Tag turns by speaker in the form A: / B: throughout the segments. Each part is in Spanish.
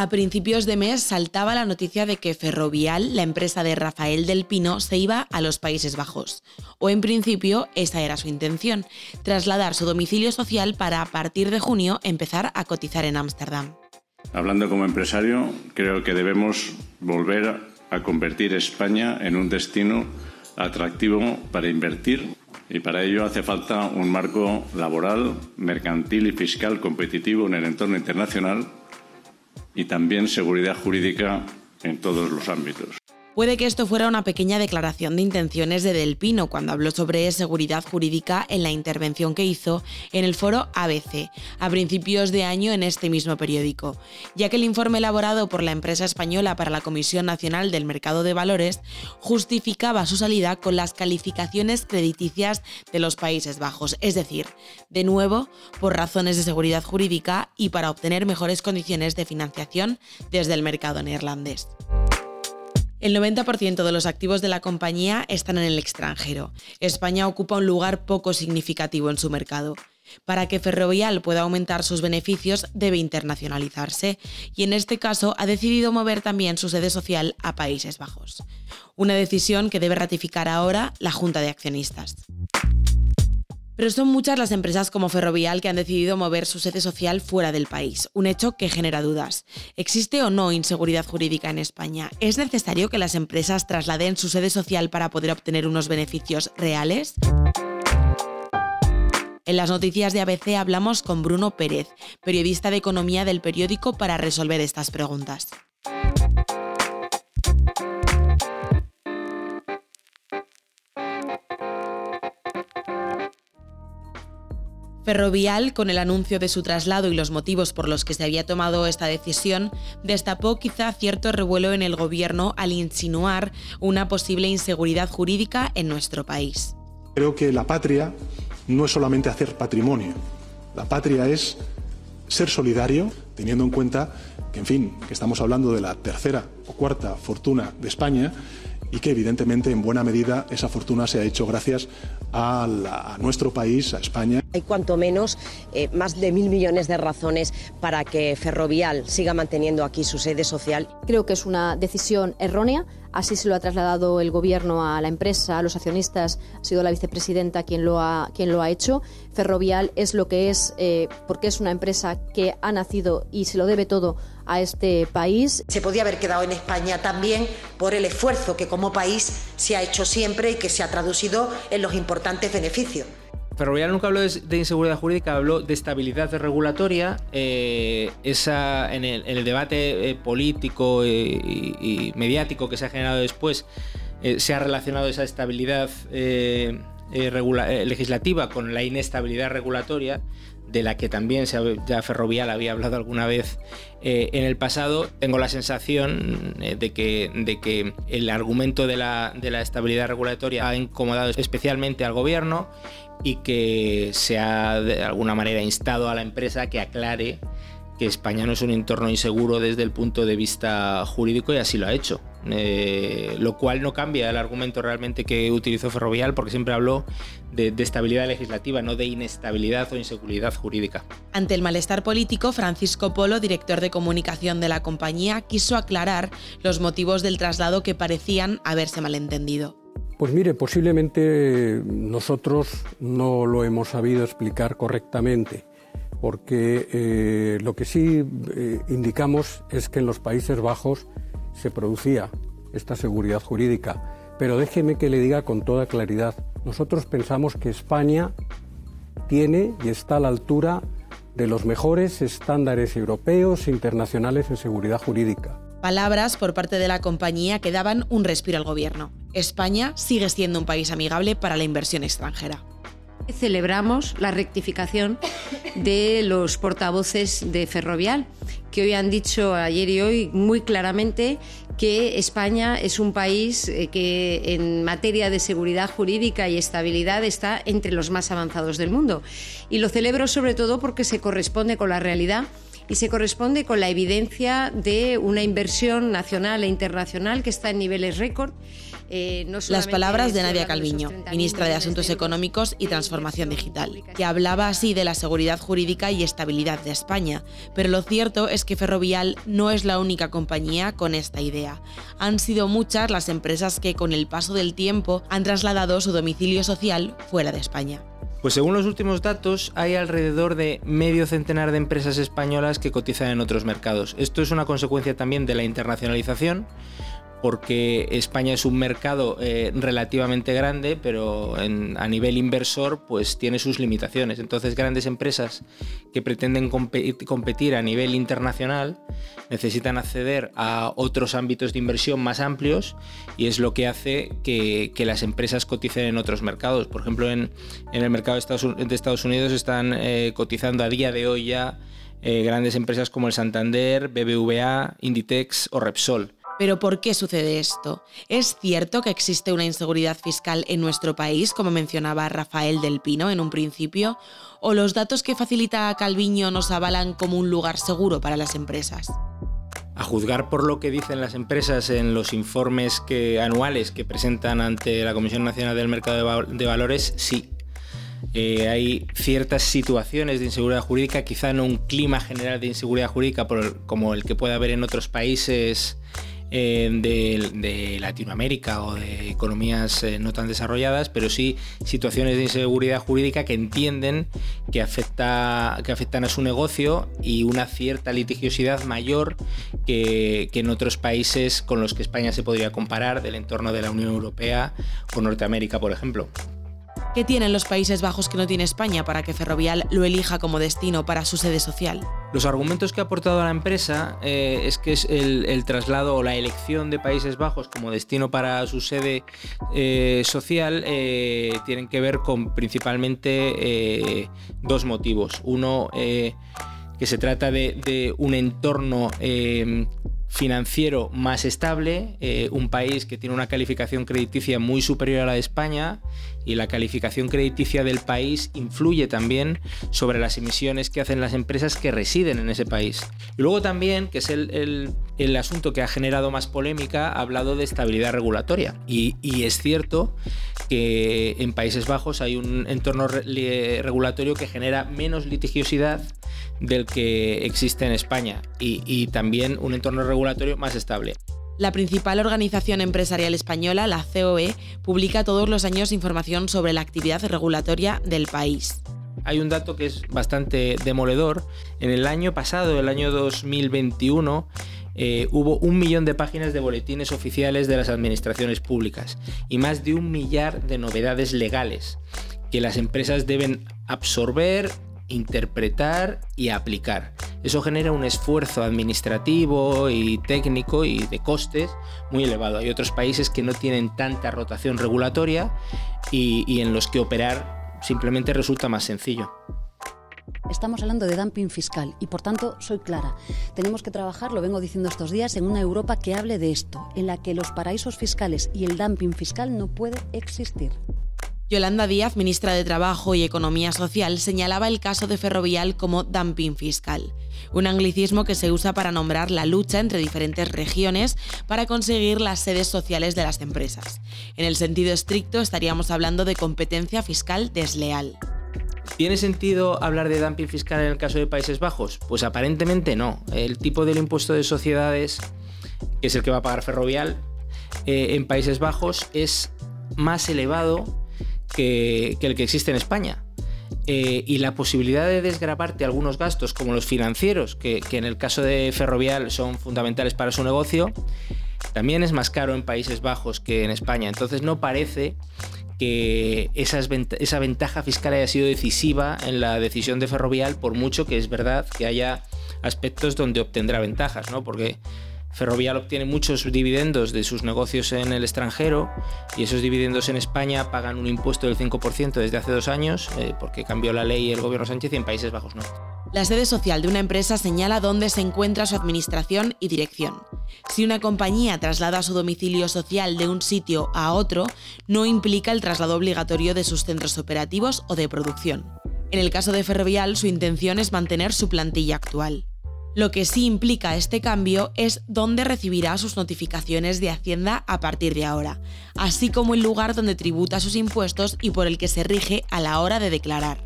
A: A principios de mes saltaba la noticia de que Ferrovial, la empresa de Rafael del Pino, se iba a los Países Bajos. O en principio esa era su intención, trasladar su domicilio social para a partir de junio empezar a cotizar en Ámsterdam.
B: Hablando como empresario, creo que debemos volver a convertir España en un destino atractivo para invertir y para ello hace falta un marco laboral, mercantil y fiscal competitivo en el entorno internacional y también seguridad jurídica en todos los ámbitos.
A: Puede que esto fuera una pequeña declaración de intenciones de Del Pino cuando habló sobre seguridad jurídica en la intervención que hizo en el foro ABC a principios de año en este mismo periódico, ya que el informe elaborado por la empresa española para la Comisión Nacional del Mercado de Valores justificaba su salida con las calificaciones crediticias de los Países Bajos, es decir, de nuevo, por razones de seguridad jurídica y para obtener mejores condiciones de financiación desde el mercado neerlandés. El 90% de los activos de la compañía están en el extranjero. España ocupa un lugar poco significativo en su mercado. Para que Ferrovial pueda aumentar sus beneficios debe internacionalizarse y en este caso ha decidido mover también su sede social a Países Bajos. Una decisión que debe ratificar ahora la Junta de Accionistas. Pero son muchas las empresas como Ferrovial que han decidido mover su sede social fuera del país, un hecho que genera dudas. ¿Existe o no inseguridad jurídica en España? ¿Es necesario que las empresas trasladen su sede social para poder obtener unos beneficios reales? En las noticias de ABC hablamos con Bruno Pérez, periodista de economía del periódico, para resolver estas preguntas. Ferrovial, con el anuncio de su traslado y los motivos por los que se había tomado esta decisión, destapó quizá cierto revuelo en el gobierno al insinuar una posible inseguridad jurídica en nuestro país.
C: Creo que la patria no es solamente hacer patrimonio, la patria es ser solidario, teniendo en cuenta que, en fin, que estamos hablando de la tercera o cuarta fortuna de España y que evidentemente en buena medida esa fortuna se ha hecho gracias a, nuestro país, a España.
D: Hay cuanto menos eh, más de mil millones de razones para que Ferrovial siga manteniendo aquí su sede social.
E: Creo que es una decisión errónea. Así se lo ha trasladado el Gobierno a la empresa, a los accionistas. Ha sido la vicepresidenta quien lo ha, quien lo ha hecho. Ferrovial es lo que es eh, porque es una empresa que ha nacido y se lo debe todo a este país.
D: Se podía haber quedado en España también por el esfuerzo que como país se ha hecho siempre y que se ha traducido en los importantes beneficios.
F: Ferrovial nunca habló de, inseguridad jurídica, habló de estabilidad regulatoria. Eh, esa, en, el, debate eh, político eh, y, mediático que se ha generado después, se ha relacionado esa estabilidad legislativa con la inestabilidad regulatoria de la que también ya Ferrovial había hablado alguna vez eh, en el pasado, tengo la sensación eh, de, que, de que el argumento de la, de la estabilidad regulatoria ha incomodado especialmente al gobierno y que se ha de alguna manera instado a la empresa que aclare que España no es un entorno inseguro desde el punto de vista jurídico y así lo ha hecho. Eh, lo cual no cambia el argumento realmente que utilizó Ferrovial porque siempre habló de, estabilidad legislativa, no de inestabilidad o inseguridad jurídica.
A: Ante el malestar político, Francisco Polo, director de comunicación de la compañía, quiso aclarar los motivos del traslado que parecían haberse malentendido.
G: Pues mire, posiblemente nosotros no lo hemos sabido explicar correctamente porque eh, lo que sí eh, indicamos es que en los Países Bajos se producía esta seguridad jurídica. Pero déjeme que le diga con toda claridad, nosotros pensamos que España tiene y está a la altura de los mejores estándares europeos e internacionales en seguridad jurídica.
A: Palabras por parte de la compañía que daban un respiro al gobierno. España sigue siendo un país amigable para la inversión extranjera.
H: Celebramos la rectificación de los portavoces de Ferrovial, que hoy han dicho ayer y hoy muy claramente que España es un país eh, que en materia de seguridad jurídica y estabilidad está entre los más avanzados del mundo. Y lo celebro sobre todo porque se corresponde con la realidad y se corresponde con la evidencia de una inversión nacional e internacional que está en niveles récord Eh,
A: Las palabras de Nadia Calviño, ministra de Asuntos Económicos y Transformación Digital, que hablaba así de la seguridad jurídica y estabilidad de España. Pero lo cierto es que Ferrovial no es la única compañía con esta idea. Han sido muchas las empresas que con el paso del tiempo han trasladado su domicilio social fuera de España.
F: Pues según los últimos datos, hay alrededor de medio centenar de empresas españolas que cotizan en otros mercados. Esto es una consecuencia también de la internacionalización porque España es un mercado eh, relativamente grande, pero a nivel inversor pues tiene sus limitaciones. Entonces grandes empresas que pretenden competir a nivel internacional necesitan acceder a otros ámbitos de inversión más amplios y es lo que hace que, las empresas coticen en otros mercados. Por ejemplo, en, el mercado de Estados, Unidos están eh, cotizando a día de hoy ya eh, grandes empresas como el Santander, BBVA, Inditex o Repsol.
A: Pero ¿por qué sucede esto? ¿Es cierto que existe una inseguridad fiscal en nuestro país, como mencionaba Rafael del Pino en un principio? ¿O los datos que facilita Calviño nos avalan como un lugar seguro para las empresas?
F: A juzgar por lo que dicen las empresas en los informes anuales que presentan ante la Comisión Nacional del Mercado de, Valores, sí. Eh, hay ciertas situaciones de inseguridad jurídica, quizá no un clima general de inseguridad jurídica como el que puede haber en otros países de, Latinoamérica o de economías eh, no tan desarrolladas, pero sí situaciones de inseguridad jurídica que entienden que, afecta, que afectan a su negocio y una cierta litigiosidad mayor que, que en otros países con los que España se podría comparar, del entorno de la Unión Europea o Norteamérica, por ejemplo.
A: ¿Qué tienen los Países Bajos que no tiene España para que Ferrovial lo elija como destino para su sede social?
F: Los argumentos que ha aportado la empresa eh, es que el, traslado o la elección de Países Bajos como destino para su sede eh, social eh, tienen que ver con principalmente dos motivos. Uno, que se trata de un entorno financiero más estable, eh, un país que tiene una calificación crediticia muy superior a la de España y la calificación crediticia del país influye también sobre las emisiones que hacen las empresas que residen en ese país. Y luego también, que es el, asunto que ha generado más polémica, ha hablado de estabilidad regulatoria. Y, es cierto que en Países Bajos hay un entorno regulatorio que genera menos litigiosidad del que existe en España y, también un entorno regulatorio más estable.
A: La principal organización empresarial española, la COE, publica todos los años información sobre la actividad regulatoria del país.
F: Hay un dato que es bastante demoledor. En el año pasado, el año 2021, eh, hubo un millón de páginas de boletines oficiales de las administraciones públicas y más de un millar de novedades legales que las empresas deben absorber interpretar y aplicar. Eso genera un esfuerzo administrativo y técnico y de costes muy elevado. Hay otros países que no tienen tanta rotación regulatoria y, en los que operar simplemente resulta más sencillo.
I: Estamos hablando de dumping fiscal y por tanto soy clara. Tenemos que trabajar, lo vengo diciendo estos días, en una Europa que hable de esto, en la que los paraísos fiscales y el dumping fiscal no puede existir.
A: Yolanda Díaz, ministra de Trabajo y Economía Social, señalaba el caso de Ferrovial como dumping fiscal, un anglicismo que se usa para nombrar la lucha entre diferentes regiones para conseguir las sedes sociales de las empresas. En el sentido estricto estaríamos hablando de competencia fiscal desleal.
F: ¿Tiene sentido hablar de dumping fiscal en el caso de Países Bajos? Pues aparentemente no. El tipo del impuesto de sociedades, que es el que va a pagar Ferrovial, eh, en Países Bajos es más elevado que, el que existe en España. Eh, y la posibilidad de desgrabarte algunos gastos como los financieros, que, en el caso de Ferrovial son fundamentales para su negocio, también es más caro en Países Bajos que en España. Entonces no parece que esa ventaja fiscal haya sido decisiva en la decisión de Ferrovial, por mucho que es verdad que haya aspectos donde obtendrá ventajas, ¿no? Porque Ferrovial obtiene muchos dividendos de sus negocios en el extranjero y esos dividendos en España pagan un impuesto del 5% desde hace dos años eh, porque cambió la ley el gobierno Sánchez y en Países Bajos no.
A: La sede social de una empresa señala dónde se encuentra su administración y dirección. Si una compañía traslada su domicilio social de un sitio a otro, no implica el traslado obligatorio de sus centros operativos o de producción. En el caso de Ferrovial, su intención es mantener su plantilla actual. Lo que sí implica este cambio es dónde recibirá sus notificaciones de Hacienda a partir de ahora, así como el lugar donde tributa sus impuestos y por el que se rige a la hora de declarar.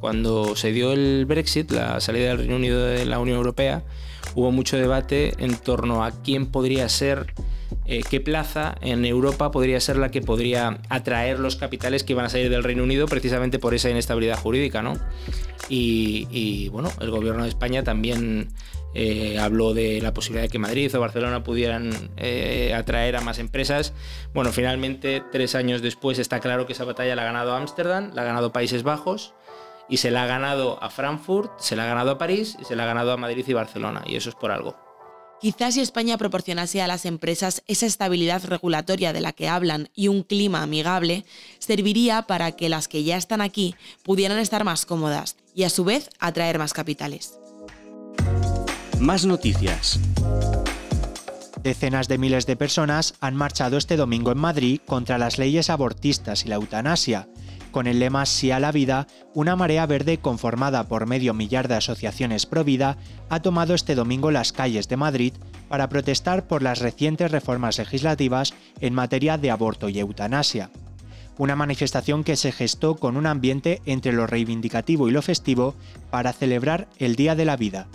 F: Cuando se dio el Brexit, la salida del Reino Unido de la Unión Europea, hubo mucho debate en torno a quién podría ser, eh, qué plaza en Europa podría ser la que podría atraer los capitales que iban a salir del Reino Unido precisamente por esa inestabilidad jurídica, ¿no? Y, bueno, el gobierno de España también eh, habló de la posibilidad de que Madrid o Barcelona pudieran eh, atraer a más empresas. Bueno, finalmente, tres años después, está claro que esa batalla la ha ganado Ámsterdam, la ha ganado Países Bajos y se la ha ganado a Frankfurt, se la ha ganado a París y se la ha ganado a Madrid y Barcelona. Y eso es por algo.
A: Quizás si España proporcionase a las empresas esa estabilidad regulatoria de la que hablan y un clima amigable, serviría para que las que ya están aquí pudieran estar más cómodas y a su vez atraer más capitales.
J: Más noticias.
K: Decenas de miles de personas han marchado este domingo en Madrid contra las leyes abortistas y la eutanasia. Con el lema Sí a la vida, una marea verde conformada por medio millar de asociaciones pro vida ha tomado este domingo las calles de Madrid para protestar por las recientes reformas legislativas en materia de aborto y eutanasia. Una manifestación que se gestó con un ambiente entre lo reivindicativo y lo festivo para celebrar el Día de la Vida.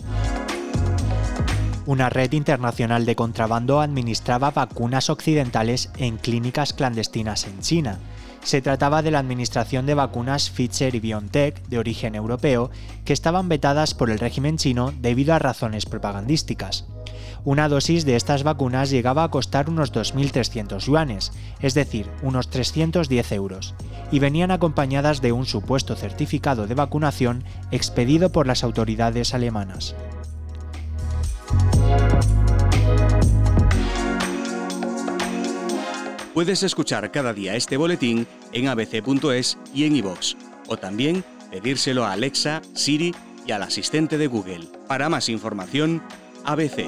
K: Una red internacional de contrabando administraba vacunas occidentales en clínicas clandestinas en China se trataba de la administración de vacunas Pfizer y BioNTech de origen europeo que estaban vetadas por el régimen chino debido a razones propagandísticas. Una dosis de estas vacunas llegaba a costar unos 2.300 yuanes, es decir, unos 310 euros, y venían acompañadas de un supuesto certificado de vacunación expedido por las autoridades alemanas.
J: Puedes escuchar cada día este boletín en abc.es y en iVoox, o también pedírselo a Alexa, Siri y al asistente de Google. Para más información, ABC.